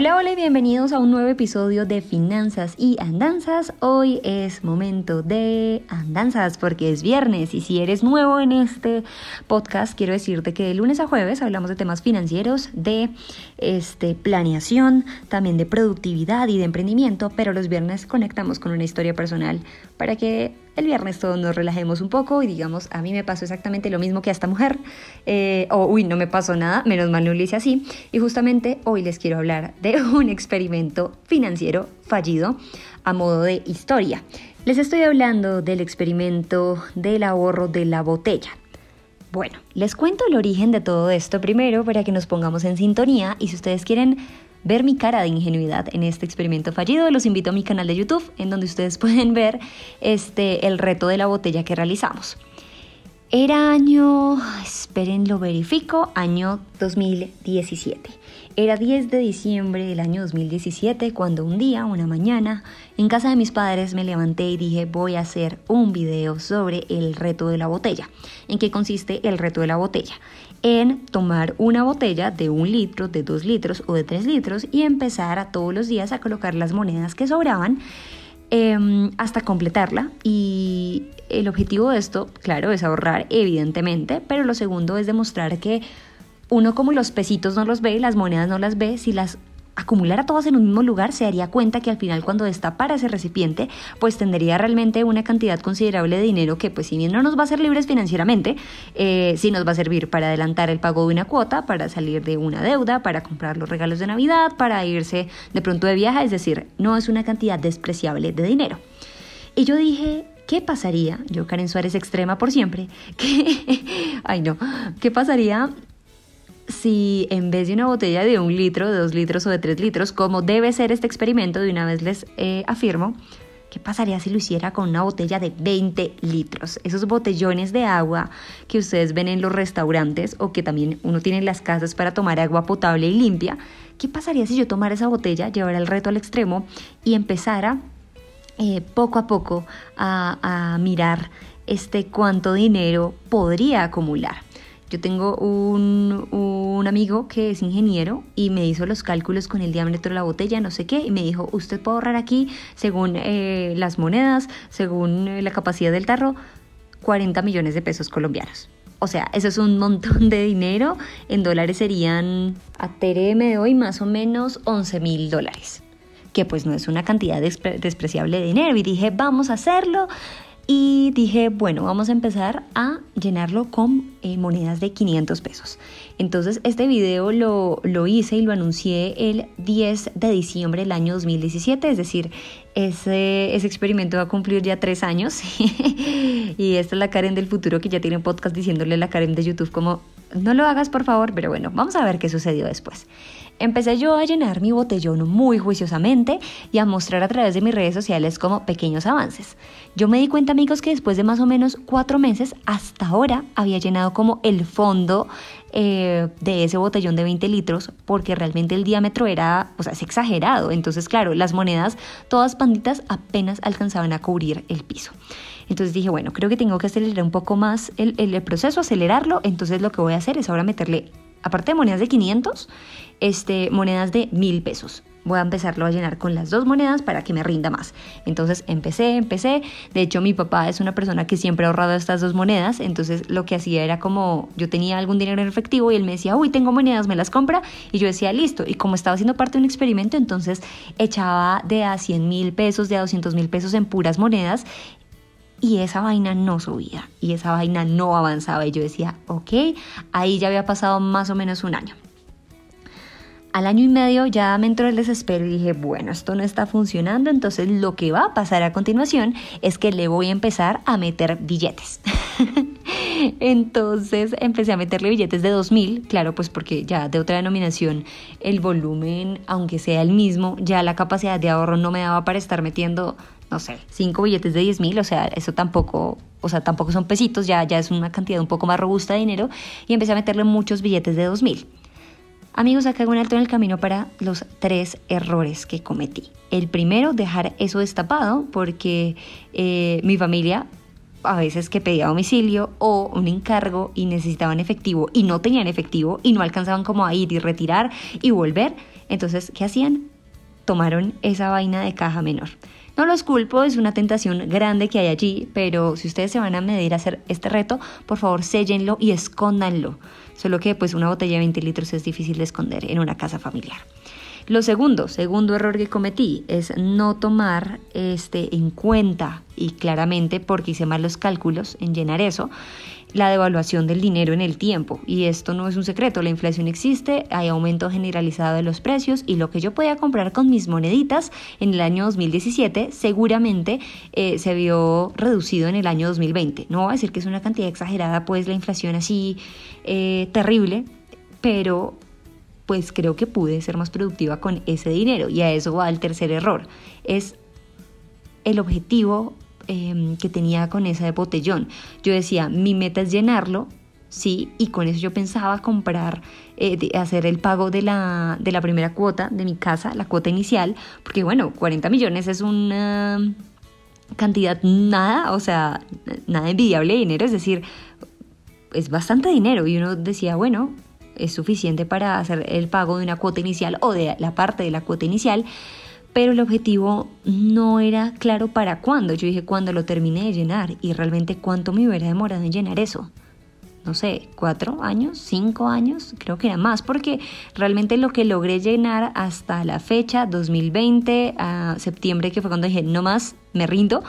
Hola, hola y bienvenidos a un nuevo episodio de Finanzas y Andanzas. Hoy es momento de andanzas porque es viernes y si eres nuevo en este podcast, quiero decirte que de lunes a jueves hablamos de temas financieros, de este, planeación, también de productividad y de emprendimiento, pero los viernes conectamos con una historia personal para que el viernes todos nos relajemos un poco y digamos, a mí me pasó exactamente lo mismo que a esta mujer, eh, o uy, no me pasó nada, menos mal no lo hice así, y justamente hoy les quiero hablar de un experimento financiero fallido a modo de historia. Les estoy hablando del experimento del ahorro de la botella. Bueno, les cuento el origen de todo esto primero para que nos pongamos en sintonía y si ustedes quieren ver mi cara de ingenuidad en este experimento fallido, los invito a mi canal de YouTube, en donde ustedes pueden ver este, el reto de la botella que realizamos. Era año, esperen, lo verifico, año 2017. Era 10 de diciembre del año 2017 cuando un día, una mañana, en casa de mis padres me levanté y dije voy a hacer un video sobre el reto de la botella. ¿En qué consiste el reto de la botella? En tomar una botella de un litro, de dos litros o de tres litros y empezar a todos los días a colocar las monedas que sobraban Em, hasta completarla. Y el objetivo de esto, claro, es ahorrar, evidentemente, pero lo segundo es demostrar que uno como los pesitos no los ve, las monedas no las ve, si las acumulara todas en un mismo lugar, se daría cuenta que al final cuando destapara ese recipiente, pues tendría realmente una cantidad considerable de dinero que pues si bien no nos va a ser libres financieramente, eh, sí nos va a servir para adelantar el pago de una cuota, para salir de una deuda, para comprar los regalos de Navidad, para irse de pronto de viaje, es decir, no es una cantidad despreciable de dinero. Y yo dije, ¿qué pasaría? Yo, Karen Suárez extrema por siempre, que, ay no, ¿qué pasaría si en vez de una botella de un litro, de dos litros o de tres litros, como debe ser este experimento, de una vez les eh, afirmo, ¿qué pasaría si lo hiciera con una botella de 20 litros? Esos botellones de agua que ustedes ven en los restaurantes o que también uno tiene en las casas para tomar agua potable y limpia. ¿Qué pasaría si yo tomara esa botella, llevara el reto al extremo y empezara eh, poco a poco a, a mirar este cuánto dinero podría acumular? Yo tengo un, un, amigo que es ingeniero y me hizo los cálculos con el diámetro de la botella, no sé qué, y me dijo, usted puede ahorrar aquí, según eh, las monedas, según eh, la capacidad del tarro, 40 millones de pesos colombianos. O sea, eso es un montón de dinero. En dólares serían, a TRM de hoy, más o menos 11 mil dólares. Que pues no es una cantidad despreciable de dinero. Y dije, vamos a hacerlo y dije, bueno, vamos a empezar a llenarlo con eh, monedas de 500 pesos. Entonces este video lo, lo, hice y lo anuncié el 10 de diciembre del año 2017, es decir, ese, ese experimento va a cumplir ya tres años y esta es la Karen del futuro que ya tiene un podcast diciéndole a la Karen de YouTube como, no lo hagas por favor, pero bueno, vamos a ver qué sucedió después. Empecé yo a llenar mi botellón muy juiciosamente y a mostrar a través de mis redes sociales como pequeños avances. Yo me di cuenta amigos que después de más o menos cuatro meses hasta ahora había llenado como el fondo eh, de ese botellón de 20 litros porque realmente el diámetro era, o sea, es exagerado. Entonces claro, las monedas todas panditas apenas alcanzaban a cubrir el piso. Entonces dije, bueno, creo que tengo que acelerar un poco más el, el proceso, acelerarlo. Entonces lo que voy a hacer es ahora meterle aparte de monedas de 500, este, monedas de 1000 pesos. Voy a empezarlo a llenar con las dos monedas para que me rinda más. Entonces empecé, empecé. De hecho, mi papá es una persona que siempre ha ahorrado estas dos monedas. Entonces lo que hacía era como yo tenía algún dinero en efectivo y él me decía, uy, tengo monedas, me las compra. Y yo decía, listo. Y como estaba haciendo parte de un experimento, entonces echaba de a 100 mil pesos, de a 200 mil pesos en puras monedas y esa vaina no subía y esa vaina no avanzaba y yo decía, ok, ahí ya había pasado más o menos un año. Al año y medio ya me entró el desespero y dije, bueno, esto no está funcionando, entonces lo que va a pasar a continuación es que le voy a empezar a meter billetes. entonces empecé a meterle billetes de 2000, claro, pues porque ya de otra denominación el volumen, aunque sea el mismo, ya la capacidad de ahorro no me daba para estar metiendo no sé, cinco billetes de 10 mil, o sea, eso tampoco, o sea, tampoco son pesitos, ya, ya es una cantidad un poco más robusta de dinero, y empecé a meterle muchos billetes de 2 mil. Amigos, acá hago un alto en el camino para los tres errores que cometí. El primero, dejar eso destapado, porque eh, mi familia a veces que pedía domicilio o un encargo y necesitaban efectivo y no tenían efectivo y no alcanzaban como a ir y retirar y volver. Entonces, ¿qué hacían? Tomaron esa vaina de caja menor. No los culpo, es una tentación grande que hay allí, pero si ustedes se van a medir a hacer este reto, por favor séllenlo y escóndanlo. Solo que pues una botella de 20 litros es difícil de esconder en una casa familiar. Lo segundo, segundo error que cometí es no tomar este, en cuenta y claramente porque hice mal los cálculos en llenar eso, la devaluación del dinero en el tiempo. Y esto no es un secreto, la inflación existe, hay aumento generalizado de los precios y lo que yo podía comprar con mis moneditas en el año 2017 seguramente eh, se vio reducido en el año 2020. No voy a decir que es una cantidad exagerada, pues la inflación así eh, terrible, pero pues creo que pude ser más productiva con ese dinero. Y a eso va el tercer error. Es el objetivo em, que tenía con ese botellón. Yo decía, mi meta es llenarlo, sí, y con eso yo pensaba comprar, eh, hacer el pago de la, de la primera cuota de mi casa, la cuota inicial, porque bueno, 40 millones es una cantidad nada, o sea, nada envidiable de dinero, es decir, es bastante dinero. Y uno decía, bueno, es suficiente para hacer el pago de una cuota inicial o de la parte de la cuota inicial, pero el objetivo no era claro para cuándo. Yo dije cuando lo terminé de llenar y realmente cuánto me hubiera demorado en llenar eso. No sé, cuatro años, cinco años, creo que era más, porque realmente lo que logré llenar hasta la fecha, 2020, a septiembre, que fue cuando dije no más, me rindo,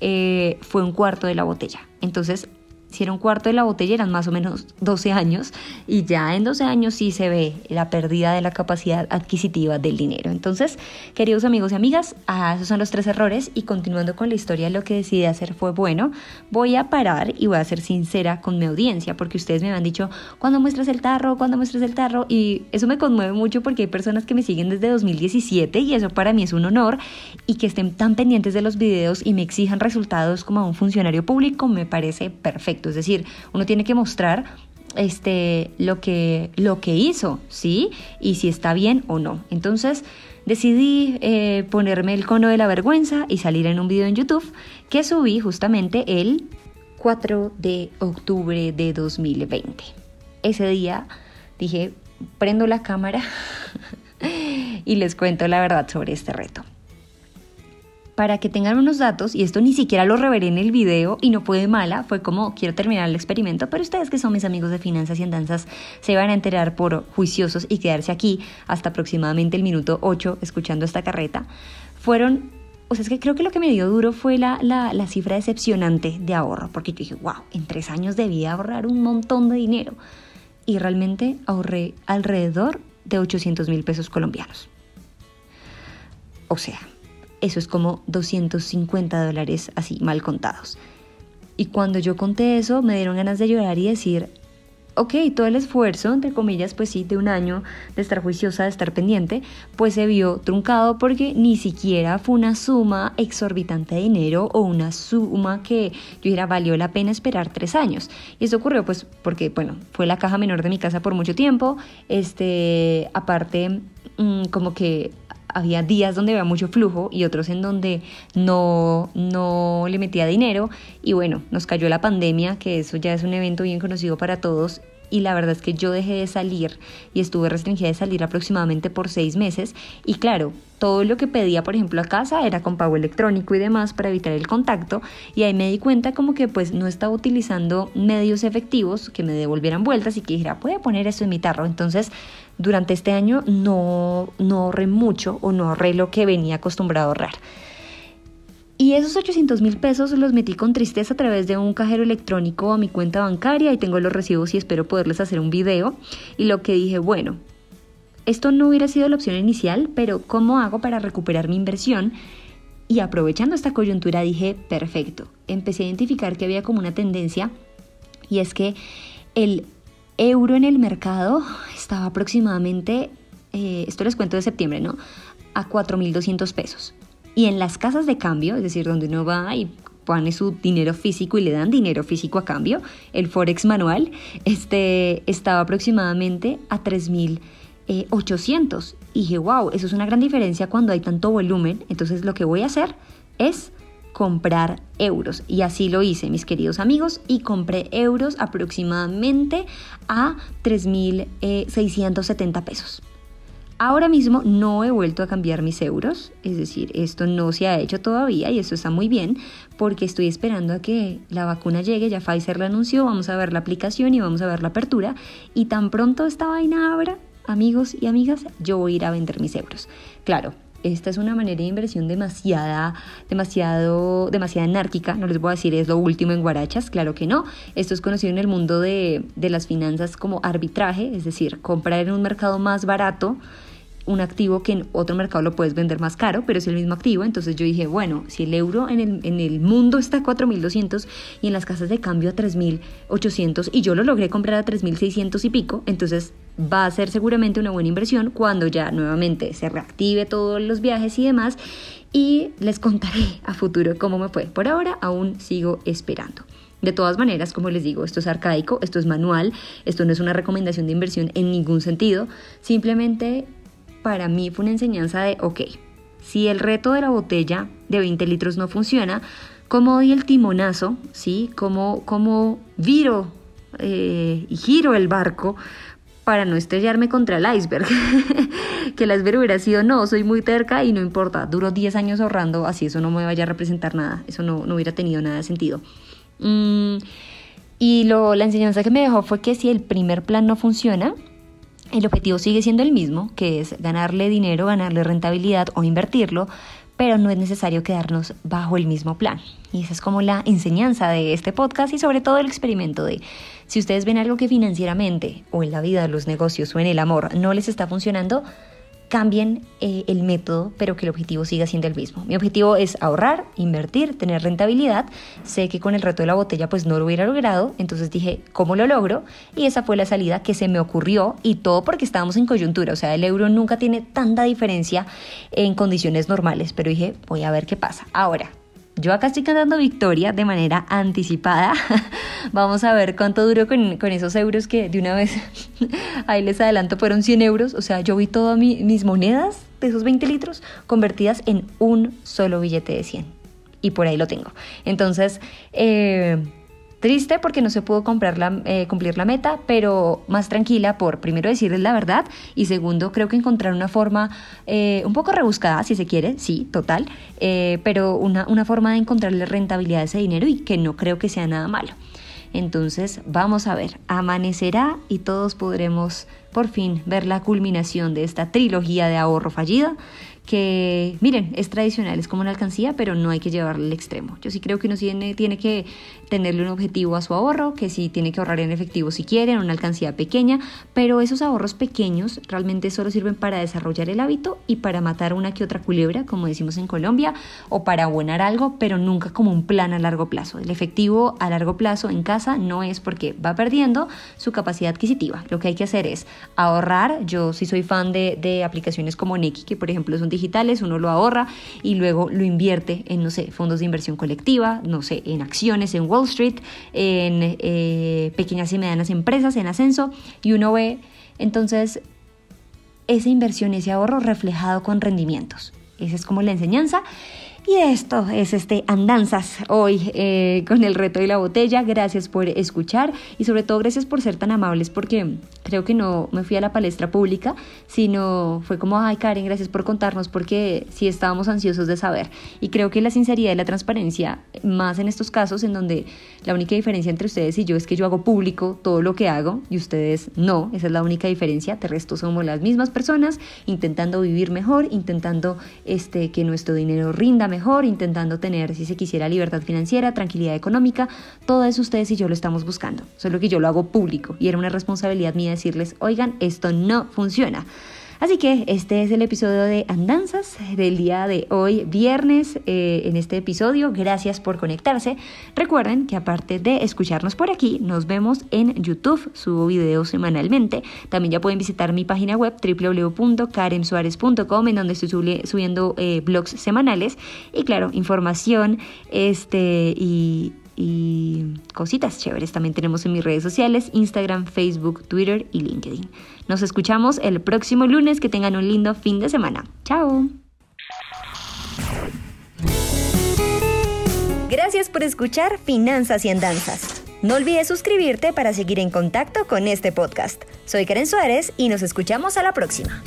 eh, fue un cuarto de la botella. Entonces hicieron cuarto de la botella eran más o menos 12 años y ya en 12 años sí se ve la pérdida de la capacidad adquisitiva del dinero. Entonces, queridos amigos y amigas, ah, esos son los tres errores y continuando con la historia, lo que decidí hacer fue, bueno, voy a parar y voy a ser sincera con mi audiencia porque ustedes me han dicho, ¿cuándo muestras el tarro? ¿Cuándo muestras el tarro? Y eso me conmueve mucho porque hay personas que me siguen desde 2017 y eso para mí es un honor y que estén tan pendientes de los videos y me exijan resultados como a un funcionario público me parece perfecto. Es decir, uno tiene que mostrar este, lo, que, lo que hizo, ¿sí? Y si está bien o no. Entonces decidí eh, ponerme el cono de la vergüenza y salir en un video en YouTube que subí justamente el 4 de octubre de 2020. Ese día dije, prendo la cámara y les cuento la verdad sobre este reto para que tengan unos datos, y esto ni siquiera lo revelé en el video y no fue de mala, fue como quiero terminar el experimento, pero ustedes que son mis amigos de finanzas y andanzas se van a enterar por juiciosos y quedarse aquí hasta aproximadamente el minuto 8 escuchando esta carreta, fueron, o sea, es que creo que lo que me dio duro fue la, la, la cifra decepcionante de ahorro, porque yo dije, wow, en tres años debía ahorrar un montón de dinero, y realmente ahorré alrededor de 800 mil pesos colombianos. O sea, eso es como 250 dólares así mal contados. Y cuando yo conté eso, me dieron ganas de llorar y decir, ok, todo el esfuerzo, entre comillas, pues sí, de un año de estar juiciosa, de estar pendiente, pues se vio truncado porque ni siquiera fue una suma exorbitante de dinero o una suma que yo dijera valió la pena esperar tres años. Y eso ocurrió pues porque, bueno, fue la caja menor de mi casa por mucho tiempo, este, aparte, mm, como que había días donde había mucho flujo y otros en donde no, no le metía dinero. Y bueno, nos cayó la pandemia, que eso ya es un evento bien conocido para todos. Y la verdad es que yo dejé de salir y estuve restringida de salir aproximadamente por seis meses. Y claro, todo lo que pedía, por ejemplo, a casa era con pago electrónico y demás para evitar el contacto. Y ahí me di cuenta como que pues no estaba utilizando medios efectivos que me devolvieran vueltas y que dijera, puede poner eso en mi tarro. Entonces durante este año no, no ahorré mucho o no ahorré lo que venía acostumbrado a ahorrar. Y esos 800 mil pesos los metí con tristeza a través de un cajero electrónico a mi cuenta bancaria y tengo los recibos y espero poderles hacer un video. Y lo que dije, bueno, esto no hubiera sido la opción inicial, pero ¿cómo hago para recuperar mi inversión? Y aprovechando esta coyuntura dije, perfecto, empecé a identificar que había como una tendencia y es que el euro en el mercado estaba aproximadamente, eh, esto les cuento de septiembre, ¿no? A 4.200 pesos. Y en las casas de cambio, es decir, donde uno va y pone su dinero físico y le dan dinero físico a cambio, el Forex manual, este, estaba aproximadamente a 3.800. Eh, y dije, wow, eso es una gran diferencia cuando hay tanto volumen. Entonces lo que voy a hacer es comprar euros. Y así lo hice, mis queridos amigos, y compré euros aproximadamente a 3.670 pesos. Ahora mismo no he vuelto a cambiar mis euros, es decir, esto no se ha hecho todavía y eso está muy bien porque estoy esperando a que la vacuna llegue, ya Pfizer la anunció, vamos a ver la aplicación y vamos a ver la apertura y tan pronto esta vaina abra, amigos y amigas, yo voy a ir a vender mis euros. Claro, esta es una manera de inversión demasiada, demasiado, demasiado anárquica. No les voy a decir es lo último en guarachas, claro que no. Esto es conocido en el mundo de, de las finanzas como arbitraje, es decir, comprar en un mercado más barato un activo que en otro mercado lo puedes vender más caro, pero es el mismo activo. Entonces yo dije, bueno, si el euro en el, en el mundo está a 4.200 y en las casas de cambio a 3.800 y yo lo logré comprar a 3.600 y pico, entonces va a ser seguramente una buena inversión cuando ya nuevamente se reactive todos los viajes y demás y les contaré a futuro cómo me fue. Por ahora aún sigo esperando. De todas maneras, como les digo, esto es arcaico, esto es manual, esto no es una recomendación de inversión en ningún sentido, simplemente para mí fue una enseñanza de, ok, si el reto de la botella de 20 litros no funciona, ¿cómo doy el timonazo? ¿Sí? ¿Cómo, cómo viro eh, y giro el barco para no estrellarme contra el iceberg? que el iceberg hubiera sido, no, soy muy terca y no importa, duro 10 años ahorrando, así eso no me vaya a representar nada, eso no, no hubiera tenido nada de sentido. Mm, y lo, la enseñanza que me dejó fue que si el primer plan no funciona, el objetivo sigue siendo el mismo, que es ganarle dinero, ganarle rentabilidad o invertirlo, pero no es necesario quedarnos bajo el mismo plan. Y esa es como la enseñanza de este podcast y sobre todo el experimento de si ustedes ven algo que financieramente o en la vida los negocios o en el amor no les está funcionando, cambien eh, el método, pero que el objetivo siga siendo el mismo. Mi objetivo es ahorrar, invertir, tener rentabilidad. Sé que con el reto de la botella pues no lo hubiera logrado, entonces dije, ¿cómo lo logro? Y esa fue la salida que se me ocurrió y todo porque estábamos en coyuntura, o sea, el euro nunca tiene tanta diferencia en condiciones normales, pero dije, voy a ver qué pasa. Ahora, yo acá estoy cantando victoria de manera anticipada. Vamos a ver cuánto duró con, esos euros que de una vez, ahí les adelanto, fueron 100 euros. O sea, yo vi todas mis monedas de esos 20 litros convertidas en un solo billete de 100. Y por ahí lo tengo. Entonces, eh, Triste porque no se pudo comprar la, eh, cumplir la meta, pero más tranquila por, primero, decirles la verdad y segundo, creo que encontrar una forma eh, un poco rebuscada, si se quiere, sí, total, eh, pero una, una forma de encontrarle rentabilidad a ese dinero y que no creo que sea nada malo. Entonces, vamos a ver, amanecerá y todos podremos por fin ver la culminación de esta trilogía de ahorro fallida que, miren, es tradicional, es como una alcancía, pero no hay que llevarlo al extremo. Yo sí creo que uno tiene, tiene que tenerle un objetivo a su ahorro, que sí tiene que ahorrar en efectivo si quiere, en una alcancía pequeña, pero esos ahorros pequeños realmente solo sirven para desarrollar el hábito y para matar una que otra culebra, como decimos en Colombia, o para abonar algo, pero nunca como un plan a largo plazo. El efectivo a largo plazo en casa no es porque va perdiendo su capacidad adquisitiva. Lo que hay que hacer es ahorrar. Yo sí soy fan de, de aplicaciones como Neki, que por ejemplo es un digitales, uno lo ahorra y luego lo invierte en, no sé, fondos de inversión colectiva, no sé, en acciones en Wall Street, en eh, pequeñas y medianas empresas en ascenso y uno ve entonces esa inversión, ese ahorro reflejado con rendimientos. Esa es como la enseñanza. Y esto es este Andanzas hoy eh, con el reto de la botella. Gracias por escuchar y sobre todo gracias por ser tan amables porque creo que no me fui a la palestra pública, sino fue como, ay Karen, gracias por contarnos porque sí estábamos ansiosos de saber. Y creo que la sinceridad y la transparencia, más en estos casos en donde la única diferencia entre ustedes y yo es que yo hago público todo lo que hago y ustedes no, esa es la única diferencia. De resto somos las mismas personas intentando vivir mejor, intentando este, que nuestro dinero rinda mejor, intentando tener, si se quisiera, libertad financiera, tranquilidad económica, todo eso ustedes y yo lo estamos buscando, solo que yo lo hago público y era una responsabilidad mía decirles, oigan, esto no funciona. Así que este es el episodio de Andanzas del día de hoy, viernes, eh, en este episodio. Gracias por conectarse. Recuerden que aparte de escucharnos por aquí, nos vemos en YouTube. Subo videos semanalmente. También ya pueden visitar mi página web www.karensuarez.com en donde estoy subiendo eh, blogs semanales y claro, información este, y y cositas chéveres también tenemos en mis redes sociales, Instagram, Facebook, Twitter y LinkedIn. Nos escuchamos el próximo lunes, que tengan un lindo fin de semana. Chao. Gracias por escuchar Finanzas y Andanzas. No olvides suscribirte para seguir en contacto con este podcast. Soy Karen Suárez y nos escuchamos a la próxima.